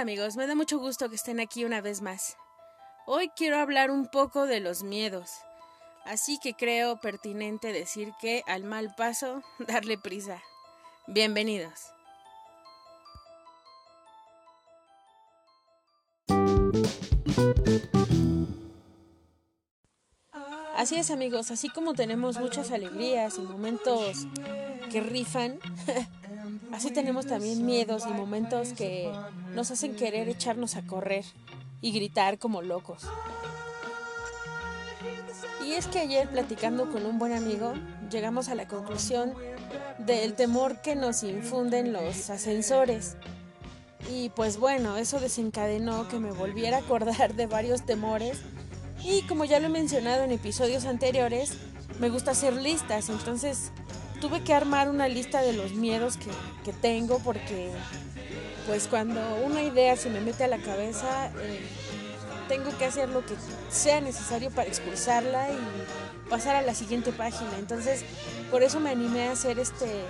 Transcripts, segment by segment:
Amigos, me da mucho gusto que estén aquí una vez más. Hoy quiero hablar un poco de los miedos, así que creo pertinente decir que al mal paso, darle prisa. Bienvenidos. Así es amigos, así como tenemos muchas alegrías y momentos que rifan, así tenemos también miedos y momentos que nos hacen querer echarnos a correr y gritar como locos. Y es que ayer platicando con un buen amigo llegamos a la conclusión del temor que nos infunden los ascensores. Y pues bueno, eso desencadenó que me volviera a acordar de varios temores. Y como ya lo he mencionado en episodios anteriores, me gusta hacer listas. Entonces tuve que armar una lista de los miedos que, que tengo porque pues cuando una idea se me mete a la cabeza, eh, tengo que hacer lo que sea necesario para expulsarla y pasar a la siguiente página. Entonces, por eso me animé a hacer este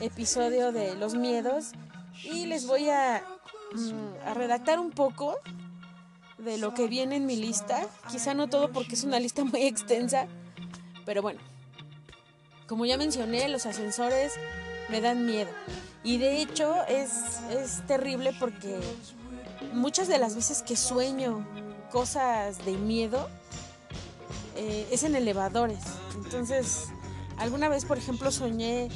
episodio de los miedos y les voy a, mm, a redactar un poco de lo que viene en mi lista. Quizá no todo porque es una lista muy extensa, pero bueno. Como ya mencioné, los ascensores me dan miedo. Y de hecho es, es terrible porque muchas de las veces que sueño cosas de miedo eh, es en elevadores. Entonces, alguna vez, por ejemplo, soñé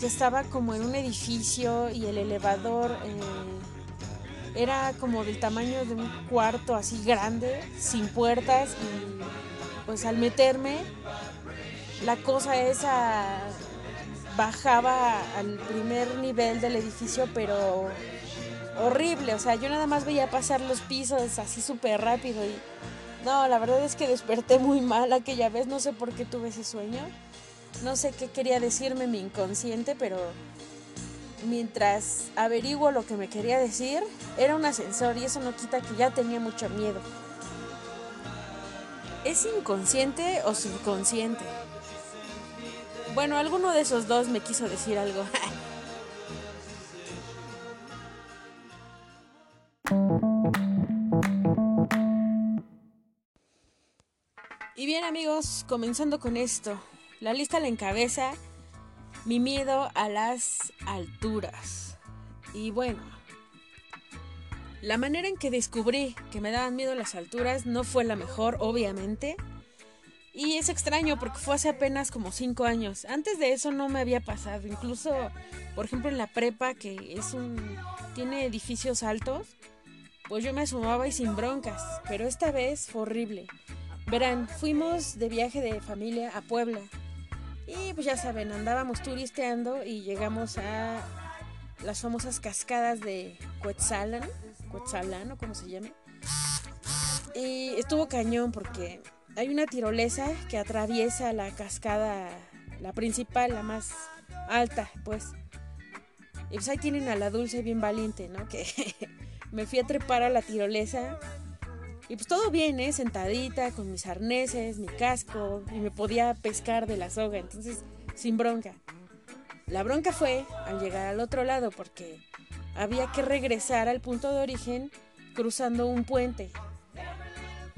que estaba como en un edificio y el elevador eh, era como del tamaño de un cuarto así grande, sin puertas y pues al meterme la cosa esa bajaba al primer nivel del edificio, pero horrible. O sea, yo nada más veía pasar los pisos así súper rápido y no, la verdad es que desperté muy mal aquella vez. No sé por qué tuve ese sueño. No sé qué quería decirme mi inconsciente, pero mientras averiguo lo que me quería decir, era un ascensor y eso no quita que ya tenía mucho miedo. ¿Es inconsciente o subconsciente? Bueno, alguno de esos dos me quiso decir algo. y bien amigos, comenzando con esto. La lista la encabeza mi miedo a las alturas. Y bueno, la manera en que descubrí que me daban miedo las alturas no fue la mejor, obviamente. Y es extraño porque fue hace apenas como cinco años. Antes de eso no me había pasado. Incluso, por ejemplo, en la prepa, que es un. tiene edificios altos, pues yo me asomaba y sin broncas. Pero esta vez fue horrible. Verán, fuimos de viaje de familia a Puebla. Y pues ya saben, andábamos turisteando y llegamos a las famosas cascadas de Cuetzalan. Cuetzalan o como se llame. Y estuvo cañón porque hay una tirolesa que atraviesa la cascada, la principal, la más alta, pues. Y pues ahí tienen a la dulce bien valiente, ¿no? Que me fui a trepar a la tirolesa. Y pues todo bien, ¿eh? Sentadita, con mis arneses, mi casco, y me podía pescar de la soga, entonces sin bronca. La bronca fue al llegar al otro lado porque había que regresar al punto de origen cruzando un puente.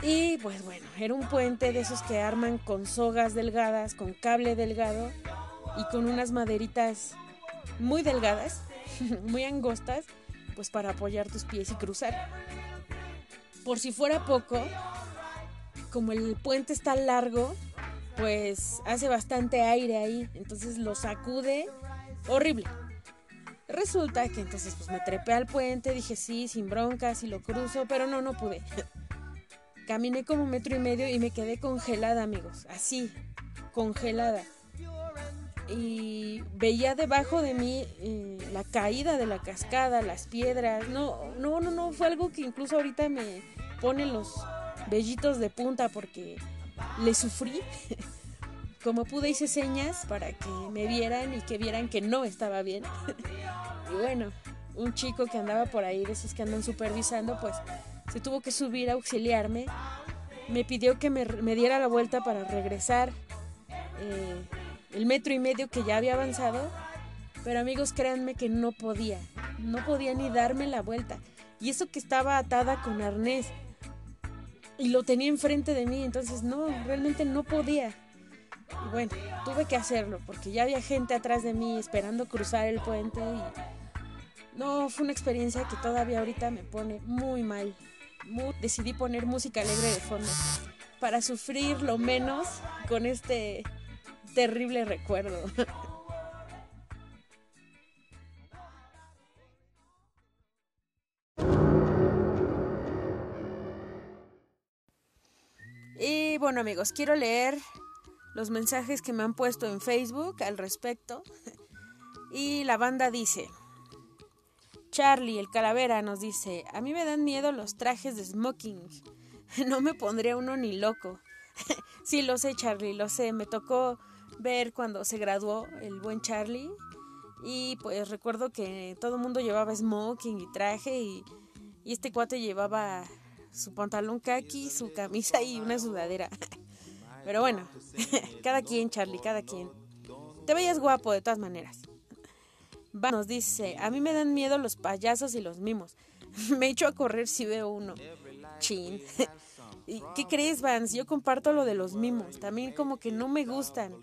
Y pues bueno, era un puente de esos que arman con sogas delgadas, con cable delgado y con unas maderitas muy delgadas, muy angostas, pues para apoyar tus pies y cruzar. Por si fuera poco, como el puente está largo, pues hace bastante aire ahí, entonces lo sacude horrible. Resulta que entonces pues me trepé al puente, dije sí, sin broncas y lo cruzo, pero no, no pude. Caminé como metro y medio y me quedé congelada, amigos. Así, congelada. Y veía debajo de mí eh, la caída de la cascada, las piedras. No, no, no, no. Fue algo que incluso ahorita me pone los vellitos de punta porque le sufrí. Como pude hice señas para que me vieran y que vieran que no estaba bien. y bueno, un chico que andaba por ahí, de esos que andan supervisando, pues se tuvo que subir a auxiliarme. Me pidió que me, diera la vuelta para regresar eh, el metro y medio que ya había avanzado. Pero amigos, créanme que no podía. No podía ni darme la vuelta. Y eso que estaba atada con arnés. Y lo tenía enfrente de mí, entonces no, realmente no podía. Y bueno, tuve que hacerlo porque ya había gente atrás de mí esperando cruzar el puente y no, fue una experiencia que todavía ahorita me pone muy mal. Decidí poner música alegre de fondo para sufrir lo menos con este terrible recuerdo. Y bueno amigos, quiero leer los mensajes que me han puesto en Facebook al respecto. Y la banda dice, Charlie, el calavera, nos dice, a mí me dan miedo los trajes de smoking. No me pondría uno ni loco. sí, lo sé, Charlie, lo sé. Me tocó ver cuando se graduó el buen Charlie. Y pues recuerdo que todo el mundo llevaba smoking y traje y, este cuate llevaba su pantalón khaki, su camisa y una sudadera. Pero bueno, cada quien, Charlie, cada quien. Te veías guapo de todas maneras. Nos dice, a mí me dan miedo los payasos y los mimos. me echo a correr si veo uno. Chin. ¿Y qué crees, Vance? Yo comparto lo de los mimos. También como que no me gustan.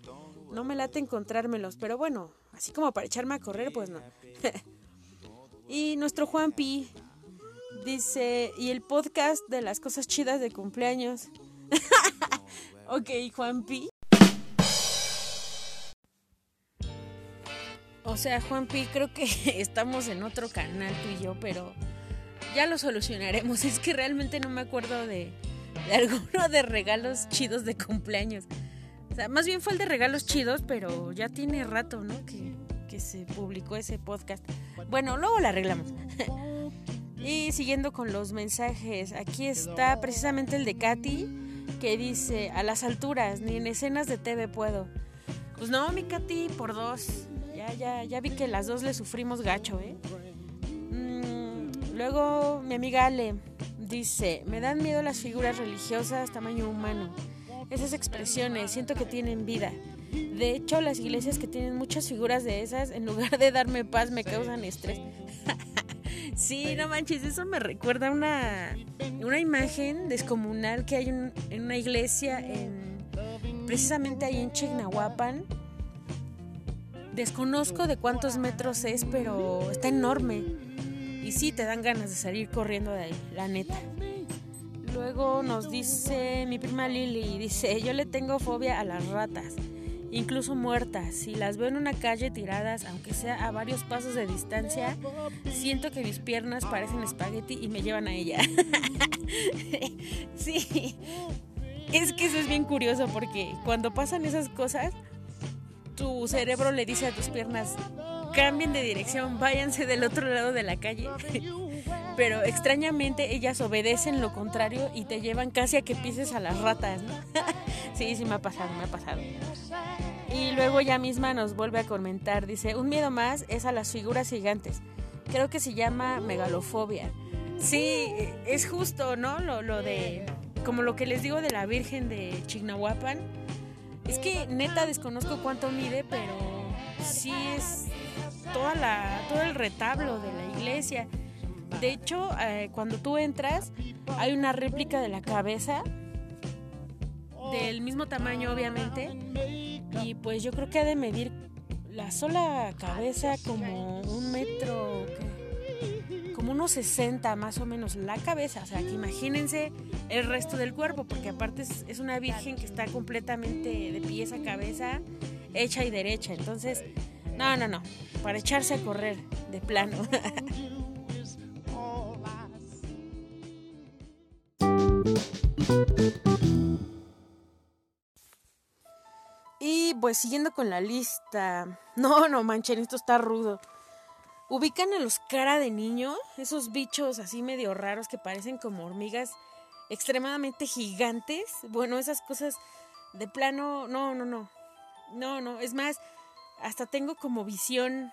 No me late encontrármelos. Pero bueno, así como para echarme a correr, pues no. y nuestro Juan Pi dice, y el podcast de las cosas chidas de cumpleaños. Ok, Juanpi. O sea, Juanpi, creo que estamos en otro canal tú y yo, pero ya lo solucionaremos. Es que realmente no me acuerdo de, de alguno de regalos chidos de cumpleaños. O sea, más bien fue el de regalos chidos, pero ya tiene rato, ¿no? Que, que se publicó ese podcast. Bueno, luego lo arreglamos. y siguiendo con los mensajes, aquí está precisamente el de Katy que dice, a las alturas, ni en escenas de TV puedo. Pues no, mi Katy, por dos. Ya, ya, ya vi que las dos le sufrimos gacho, ¿eh? Mm, luego mi amiga Ale dice, me dan miedo las figuras religiosas tamaño humano. Esas expresiones, siento que tienen vida. De hecho, las iglesias que tienen muchas figuras de esas, en lugar de darme paz, me causan estrés. Sí, no manches, eso me recuerda una, una imagen descomunal que hay en una iglesia en, precisamente ahí en Chignahuapan. Desconozco de cuántos metros es, pero está enorme. Y sí, te dan ganas de salir corriendo de ahí, la neta. Luego nos dice mi prima Lili, dice, yo le tengo fobia a las ratas incluso muertas. Si las veo en una calle tiradas, aunque sea a varios pasos de distancia, siento que mis piernas parecen espagueti y me llevan a ella. sí, es que eso es bien curioso porque cuando pasan esas cosas, tu cerebro le dice a tus piernas, cambien de dirección, váyanse del otro lado de la calle. Pero extrañamente ellas obedecen lo contrario y te llevan casi a que pises a las ratas, sí, sí me ha pasado, me ha pasado. Y luego ella misma nos vuelve a comentar, dice, un miedo más es a las figuras gigantes. Creo que se llama megalofobia. Sí, es justo, ¿no? Lo, lo de, como lo que les digo de la Virgen de Chignahuapan. Es que neta desconozco cuánto mide, pero sí es toda la, todo el retablo de la iglesia. De hecho, eh, cuando tú entras, hay una réplica de la cabeza, del mismo tamaño obviamente, y pues yo creo que ha de medir la sola cabeza como un metro, como unos 60 más o menos la cabeza. O sea, que imagínense el resto del cuerpo, porque aparte es, una virgen que está completamente de pies a cabeza, hecha y derecha. Entonces, no, no, no, para echarse a correr de plano. Y pues siguiendo con la lista. No, no manchen, esto está rudo. Ubican a los cara de niño, esos bichos así medio raros que parecen como hormigas extremadamente gigantes. Bueno, esas cosas de plano, no, no, no. No, no, es más, hasta tengo como visión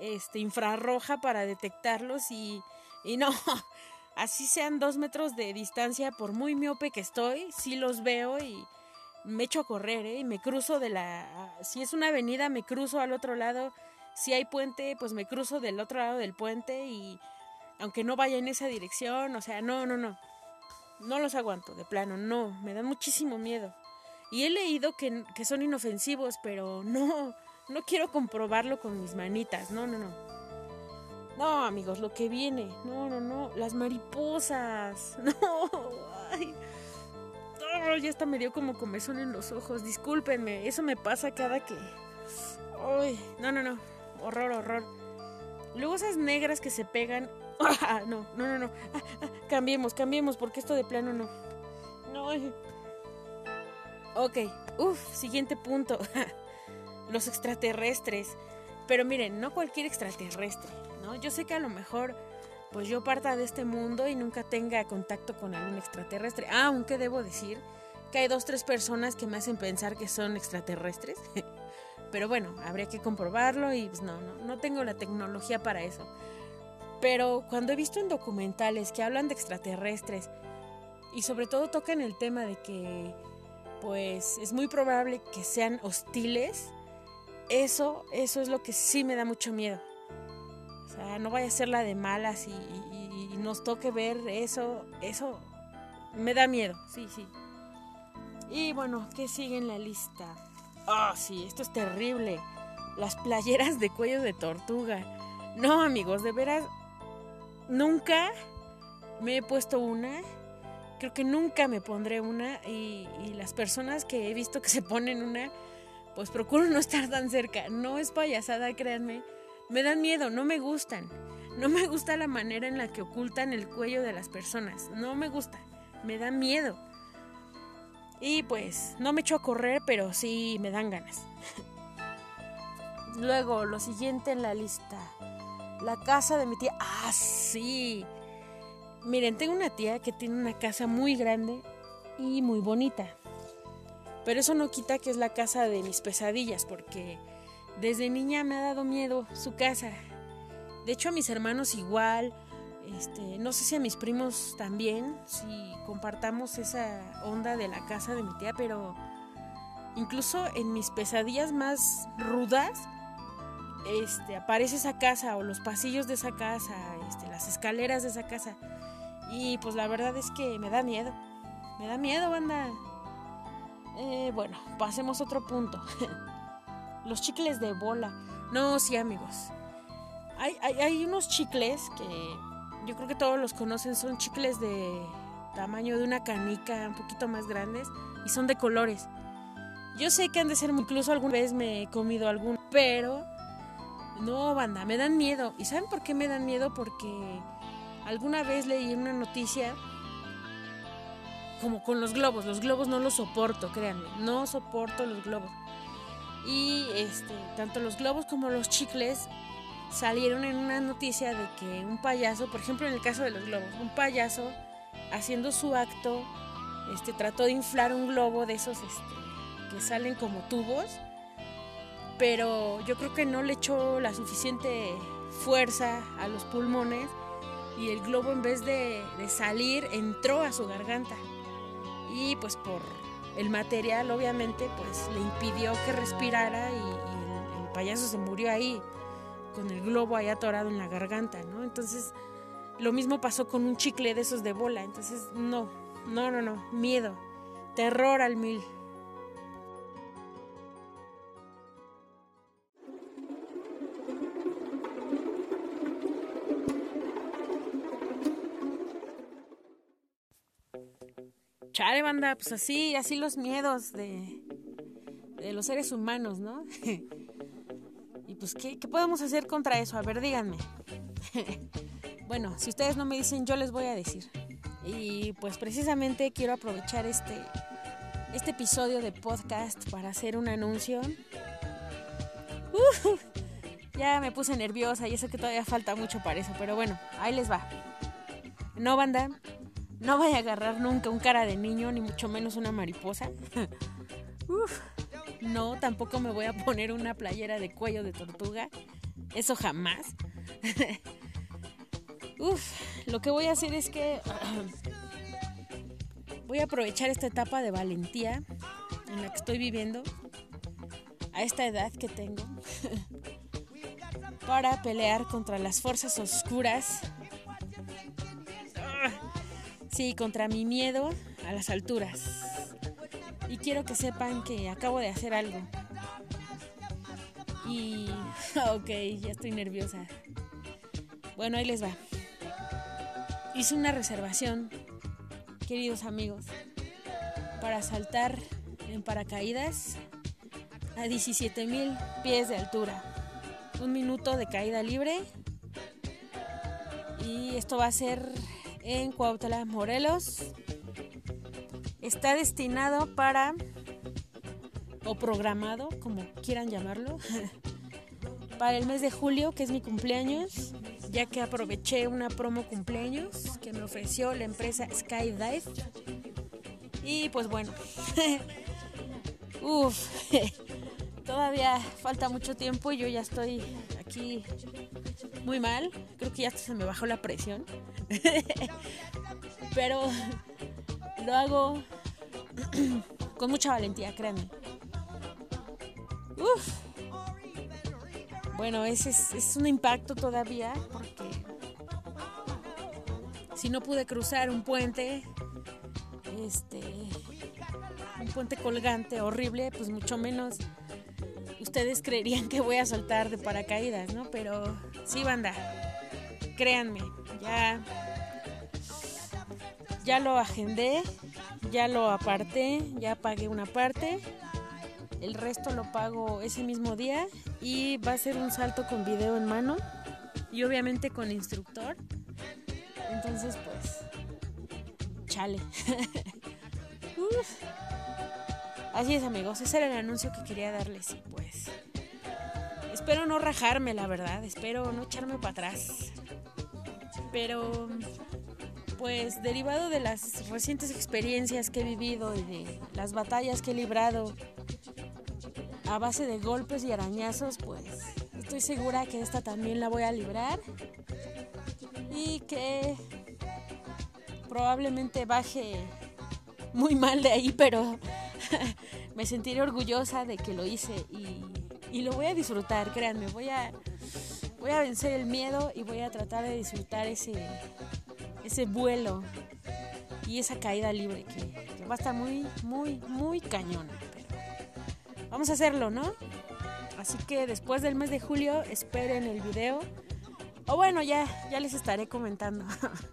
este infrarroja para detectarlos y y no, así sean dos metros de distancia, por muy miope que estoy, sí los veo y me echo a correr, ¿eh? Y me cruzo de la... Si es una avenida, me cruzo al otro lado. Si hay puente, pues me cruzo del otro lado del puente y aunque no vaya en esa dirección, o sea, no, no, no. No los aguanto, de plano, no, me dan muchísimo miedo. Y he leído que, que son inofensivos, pero no, no quiero comprobarlo con mis manitas, no, no, no. No, amigos, lo que viene, no, no, no, las mariposas, no, ay. Ya hasta me dio como comezón en los ojos, discúlpenme, eso me pasa cada que... Ay, no, no, no, horror, horror. Luego esas negras que se pegan Ah, no, no, no, no. Ah, ah, cambiemos, cambiemos, porque esto de plano no. No. Ok, uff, siguiente punto. Los extraterrestres. Pero miren, no cualquier extraterrestre, ¿no? Yo sé que a lo mejor, pues yo parta de este mundo y nunca tenga contacto con algún extraterrestre. aunque debo decir que hay dos, tres personas que me hacen pensar que son extraterrestres. Pero bueno, habría que comprobarlo y pues no, no, no tengo la tecnología para eso. Pero cuando he visto en documentales que hablan de extraterrestres y sobre todo tocan el tema de que pues es muy probable que sean hostiles, eso, eso es lo que sí me da mucho miedo. O sea, no vaya a ser la de malas y, nos toque ver eso, eso me da miedo, sí, sí. Y bueno, ¿qué sigue en la lista? Ah, sí, esto es terrible. Las playeras de cuello de tortuga. No, amigos, de veras, nunca me he puesto una. Creo que nunca me pondré una. Y, las personas que he visto que se ponen una, pues procuro no estar tan cerca. No es payasada, créanme. Me dan miedo, no me gustan. No me gusta la manera en la que ocultan el cuello de las personas. No me gusta. Me da miedo. Y pues no me echo a correr, pero sí me dan ganas. Luego, lo siguiente en la lista. La casa de mi tía. Ah, sí. Miren, tengo una tía que tiene una casa muy grande y muy bonita. Pero eso no quita que es la casa de mis pesadillas, porque desde niña me ha dado miedo su casa. De hecho, a mis hermanos igual. Este, no sé si a mis primos también, si compartamos esa onda de la casa de mi tía, pero incluso en mis pesadillas más rudas, este, aparece esa casa o los pasillos de esa casa, este, las escaleras de esa casa. Y pues la verdad es que me da miedo. Me da miedo, banda. Eh, bueno, pasemos otro punto. los chicles de bola. No, sí, amigos. Hay, hay, unos chicles que yo creo que todos los conocen. Son chicles de tamaño de una canica, un poquito más grandes. Y son de colores. Yo sé que han de ser, incluso alguna vez me he comido algún, pero no, banda, me dan miedo. ¿Y saben por qué me dan miedo? Porque alguna vez leí una noticia como con los globos. Los globos no los soporto, créanme. No soporto los globos. Y este, tanto los globos como los chicles salieron en una noticia de que un payaso, por ejemplo en el caso de los globos, un payaso haciendo su acto, este, trató de inflar un globo de esos este, que salen como tubos pero yo creo que no le echó la suficiente fuerza a los pulmones y el globo en vez de, salir entró a su garganta. Y pues por el material obviamente pues le impidió que respirara y, el, el, payaso se murió ahí con el globo ahí atorado en la garganta, ¿no? Entonces lo mismo pasó con un chicle de esos de bola, entonces no, no, no, no, miedo, terror al mil. Chale, banda, pues así, así los miedos de, de los seres humanos, ¿no? y pues, ¿qué, ¿qué podemos hacer contra eso? A ver, díganme. bueno, si ustedes no me dicen, yo les voy a decir. Y pues precisamente quiero aprovechar este, este episodio de podcast para hacer un anuncio. ya me puse nerviosa y eso que todavía falta mucho para eso, pero bueno, ahí les va. No, banda, no vaya a agarrar nunca un cara de niño, ni mucho menos una mariposa. Uf, no, tampoco me voy a poner una playera de cuello de tortuga. Eso jamás. Uf, lo que voy a hacer es que voy a aprovechar esta etapa de valentía en la que estoy viviendo, a esta edad que tengo, para pelear contra las fuerzas oscuras Sí, contra mi miedo a las alturas. Quiero que sepan que acabo de hacer algo. Y... Ok, ya estoy nerviosa. Bueno, ahí les va. Hice una reservación, queridos amigos, para saltar en paracaídas a 17 mil pies de altura. Un minuto de caída libre. Y esto va a ser en Cuautla, Morelos. Está destinado para, o programado, como quieran llamarlo, para el mes de julio, que es mi cumpleaños, ya que aproveché una promo cumpleaños que me ofreció la empresa Skydive. Y pues bueno, uff, todavía falta mucho tiempo y yo ya estoy aquí muy mal. Creo que ya se me bajó la presión. Pero lo hago con mucha valentía, créanme. Uf. Bueno, ese es, es un impacto todavía porque si no pude cruzar un puente, este, un puente colgante horrible, pues mucho menos ustedes creerían que voy a saltar de paracaídas, ¿no? Pero sí, banda, créanme, ya, ya lo agendé, ya lo aparté, ya pagué una parte, el resto lo pago ese mismo día y va a ser un salto con video en mano y obviamente con instructor. Entonces, pues, chale. Así es amigos, ese era el anuncio que quería darles y pues espero no rajarme la verdad, espero no echarme para atrás. Pero pues derivado de las recientes experiencias que he vivido y de las batallas que he librado a base de golpes y arañazos, pues estoy segura que esta también la voy a librar y que probablemente baje muy mal de ahí, pero me sentiré orgullosa de que lo hice y, lo voy a disfrutar, créanme, voy a, voy a vencer el miedo y voy a tratar de disfrutar ese, ese vuelo y esa caída libre que, va a estar muy, muy, muy cañona. vamos a hacerlo, ¿no? Así que después del mes de julio esperen el video. O bueno, ya, ya les estaré comentando.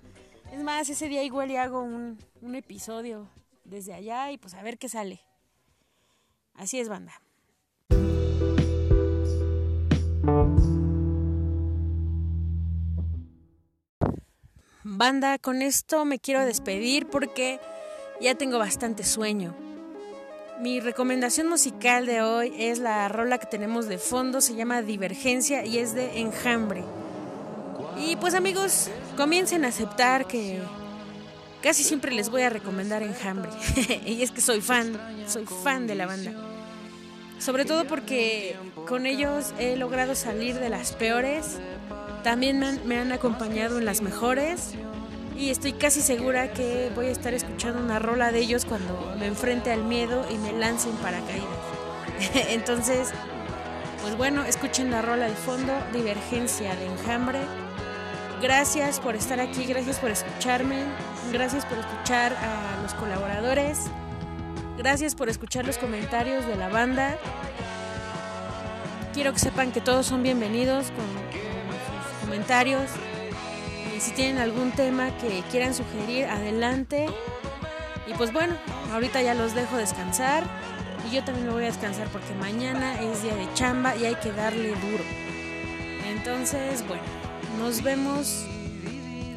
es más, ese día igual y hago un, un episodio desde allá y pues a ver qué sale. Así es, banda. Banda, con esto me quiero despedir porque ya tengo bastante sueño. Mi recomendación musical de hoy es la rola que tenemos de fondo, se llama Divergencia y es de Enjambre. Y pues amigos, comiencen a aceptar que casi siempre les voy a recomendar Enjambre. y es que soy fan, soy fan de la banda. Sobre todo porque con ellos he logrado salir de las peores. También me han, acompañado en las mejores. Y estoy casi segura que voy a estar escuchando una rola de ellos cuando me enfrente al miedo y me lancen paracaídas. Entonces, pues bueno, escuchen la rola de fondo, Divergencia de Enjambre. Gracias por estar aquí, gracias por escucharme, gracias por escuchar a los colaboradores, gracias por escuchar los comentarios de la banda. Quiero que sepan que todos son bienvenidos con, comentarios. Y si tienen algún tema que quieran sugerir, adelante. Y pues bueno, ahorita ya los dejo descansar. Y yo también me voy a descansar porque mañana es día de chamba y hay que darle duro. Entonces, bueno. Nos vemos.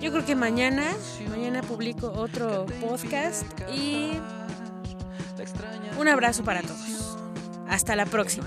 Yo creo que mañana, mañana publico otro podcast y un abrazo para todos. Hasta la próxima.